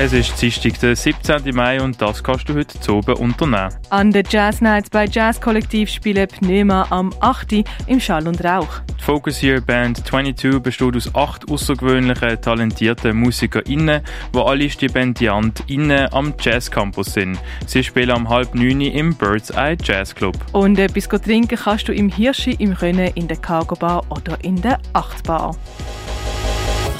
Es ist Dienstag, der 17. Mai und das kannst du heute zu oben unternehmen. An den Jazz Nights bei Jazz Kollektiv spielen Pneuma am 8. im Schall und Rauch. Die Focus Year Band 22 besteht aus acht außergewöhnlichen, talentierten MusikerInnen, die alle StipendiantInnen am Jazz Campus sind. Sie spielen am halb neun im Bird's Eye Jazz Club. Und etwas trinken kannst du im Hirschi, im Rennen, in der Cargo Bar oder in der 8 Bar.